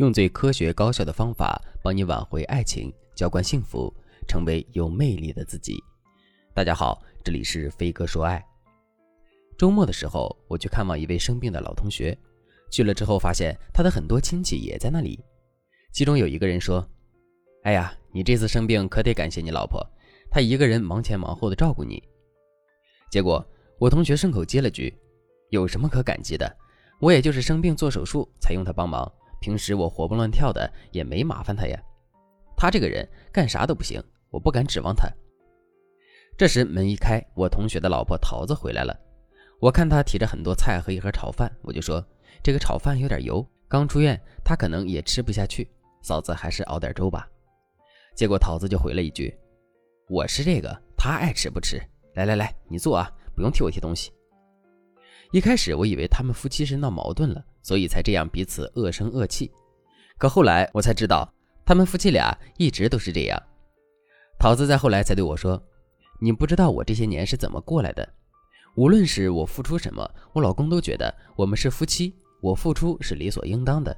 用最科学高效的方法帮你挽回爱情，浇灌幸福，成为有魅力的自己。大家好，这里是飞哥说爱。周末的时候，我去看望一位生病的老同学，去了之后发现他的很多亲戚也在那里。其中有一个人说：“哎呀，你这次生病可得感谢你老婆，她一个人忙前忙后的照顾你。”结果我同学顺口接了句：“有什么可感激的？我也就是生病做手术才用她帮忙。”平时我活蹦乱跳的，也没麻烦他呀。他这个人干啥都不行，我不敢指望他。这时门一开，我同学的老婆桃子回来了。我看她提着很多菜和一盒炒饭，我就说这个炒饭有点油，刚出院，她可能也吃不下去。嫂子还是熬点粥吧。结果桃子就回了一句：“我吃这个，他爱吃不吃。来来来，你坐啊，不用替我提东西。”一开始我以为他们夫妻是闹矛盾了。所以才这样彼此恶声恶气，可后来我才知道，他们夫妻俩一直都是这样。桃子在后来才对我说：“你不知道我这些年是怎么过来的。无论是我付出什么，我老公都觉得我们是夫妻，我付出是理所应当的。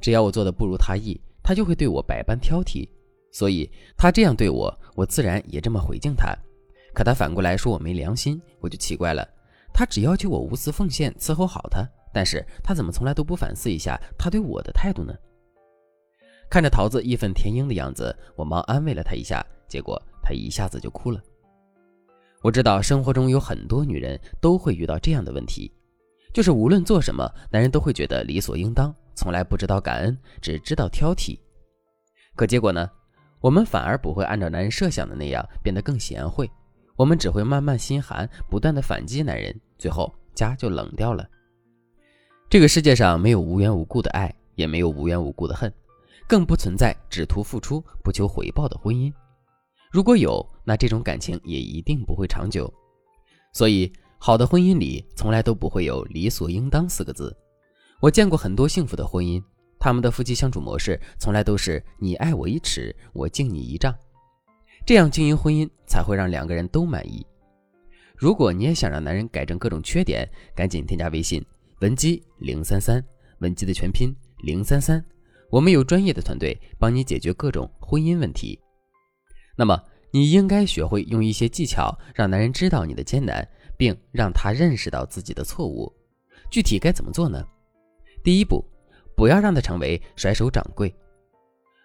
只要我做的不如他意，他就会对我百般挑剔。所以他这样对我，我自然也这么回敬他。可他反过来说我没良心，我就奇怪了。他只要求我无私奉献，伺候好他。”但是他怎么从来都不反思一下他对我的态度呢？看着桃子义愤填膺的样子，我忙安慰了她一下，结果她一下子就哭了。我知道生活中有很多女人都会遇到这样的问题，就是无论做什么，男人都会觉得理所应当，从来不知道感恩，只知道挑剔。可结果呢？我们反而不会按照男人设想的那样变得更贤惠，我们只会慢慢心寒，不断的反击男人，最后家就冷掉了。这个世界上没有无缘无故的爱，也没有无缘无故的恨，更不存在只图付出不求回报的婚姻。如果有，那这种感情也一定不会长久。所以，好的婚姻里从来都不会有“理所应当”四个字。我见过很多幸福的婚姻，他们的夫妻相处模式从来都是“你爱我一尺，我敬你一丈”，这样经营婚姻才会让两个人都满意。如果你也想让男人改正各种缺点，赶紧添加微信。文姬零三三，文姬的全拼零三三，我们有专业的团队帮你解决各种婚姻问题。那么，你应该学会用一些技巧，让男人知道你的艰难，并让他认识到自己的错误。具体该怎么做呢？第一步，不要让他成为甩手掌柜。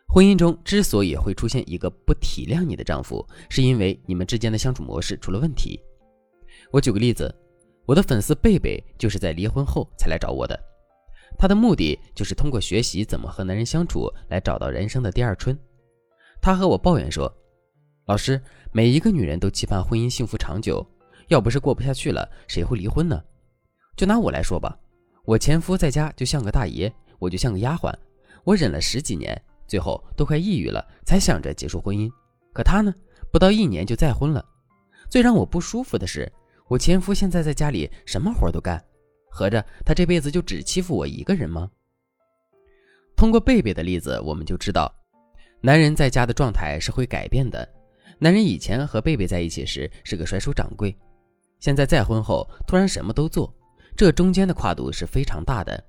婚姻中之所以会出现一个不体谅你的丈夫，是因为你们之间的相处模式出了问题。我举个例子。我的粉丝贝贝就是在离婚后才来找我的，他的目的就是通过学习怎么和男人相处来找到人生的第二春。他和我抱怨说：“老师，每一个女人都期盼婚姻幸福长久，要不是过不下去了，谁会离婚呢？就拿我来说吧，我前夫在家就像个大爷，我就像个丫鬟，我忍了十几年，最后都快抑郁了，才想着结束婚姻。可他呢，不到一年就再婚了。最让我不舒服的是。”我前夫现在在家里什么活都干，合着他这辈子就只欺负我一个人吗？通过贝贝的例子，我们就知道，男人在家的状态是会改变的。男人以前和贝贝在一起时是个甩手掌柜，现在再婚后突然什么都做，这中间的跨度是非常大的。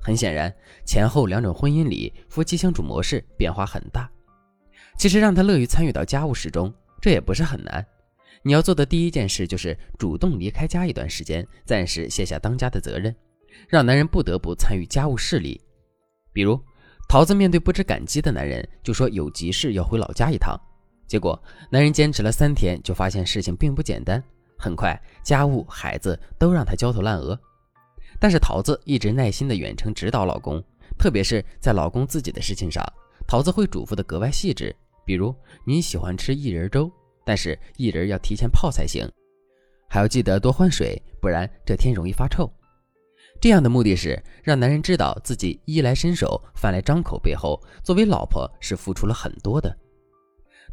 很显然，前后两种婚姻里夫妻相处模式变化很大。其实让他乐于参与到家务事中，这也不是很难。你要做的第一件事就是主动离开家一段时间，暂时卸下当家的责任，让男人不得不参与家务事里。比如，桃子面对不知感激的男人，就说有急事要回老家一趟。结果，男人坚持了三天，就发现事情并不简单。很快，家务、孩子都让他焦头烂额。但是，桃子一直耐心的远程指导老公，特别是在老公自己的事情上，桃子会嘱咐的格外细致。比如，你喜欢吃薏仁粥。但是薏仁要提前泡才行，还要记得多换水，不然这天容易发臭。这样的目的是让男人知道自己衣来伸手、饭来张口背后，作为老婆是付出了很多的。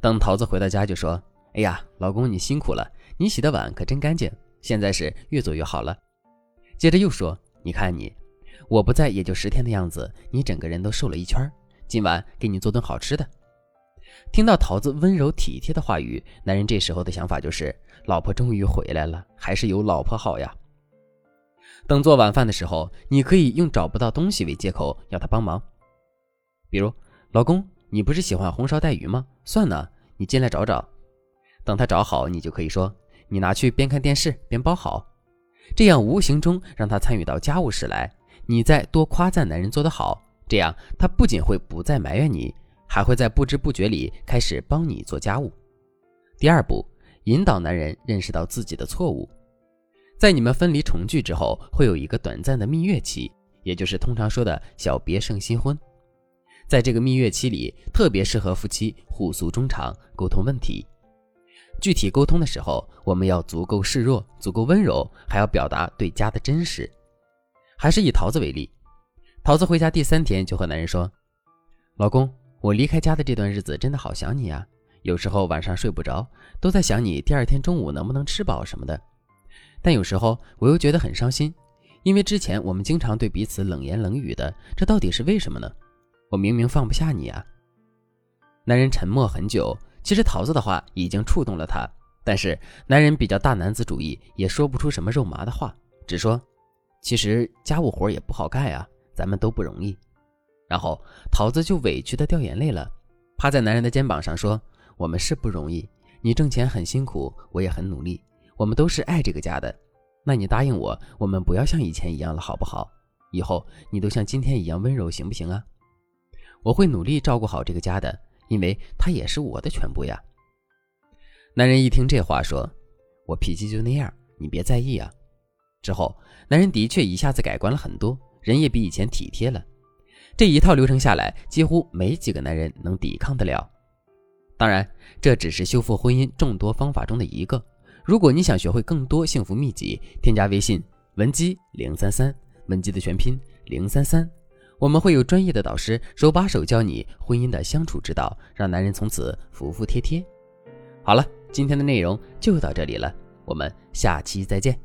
等桃子回到家就说：“哎呀，老公你辛苦了，你洗的碗可真干净，现在是越做越好了。”接着又说：“你看你，我不在也就十天的样子，你整个人都瘦了一圈。今晚给你做顿好吃的。”听到桃子温柔体贴的话语，男人这时候的想法就是：老婆终于回来了，还是有老婆好呀。等做晚饭的时候，你可以用找不到东西为借口要他帮忙。比如，老公，你不是喜欢红烧带鱼吗？算了？你进来找找。等他找好，你就可以说：“你拿去边看电视边包好。”这样无形中让他参与到家务事来。你再多夸赞男人做得好，这样他不仅会不再埋怨你，还会在不知不觉里开始帮你做家务。第二步，引导男人认识到自己的错误。在你们分离重聚之后，会有一个短暂的蜜月期，也就是通常说的小别胜新婚。在这个蜜月期里，特别适合夫妻互诉衷肠，沟通问题。具体沟通的时候，我们要足够示弱，足够温柔，还要表达对家的真实。还是以桃子为例，桃子回家第三天就和男人说：“老公，我离开家的这段日子真的好想你啊，有时候晚上睡不着，都在想你第二天中午能不能吃饱什么的。”但有时候我又觉得很伤心，因为之前我们经常对彼此冷言冷语的，这到底是为什么呢？我明明放不下你啊！男人沉默很久，其实桃子的话已经触动了他，但是男人比较大男子主义，也说不出什么肉麻的话，只说：“其实家务活也不好干啊，咱们都不容易。”然后桃子就委屈的掉眼泪了，趴在男人的肩膀上说：“我们是不容易，你挣钱很辛苦，我也很努力。”我们都是爱这个家的，那你答应我，我们不要像以前一样了，好不好？以后你都像今天一样温柔，行不行啊？我会努力照顾好这个家的，因为他也是我的全部呀。男人一听这话，说：“我脾气就那样，你别在意啊。”之后，男人的确一下子改观了很多，人也比以前体贴了。这一套流程下来，几乎没几个男人能抵抗得了。当然，这只是修复婚姻众多方法中的一个。如果你想学会更多幸福秘籍，添加微信文姬零三三，文姬的全拼零三三，我们会有专业的导师手把手教你婚姻的相处之道，让男人从此服服帖帖。好了，今天的内容就到这里了，我们下期再见。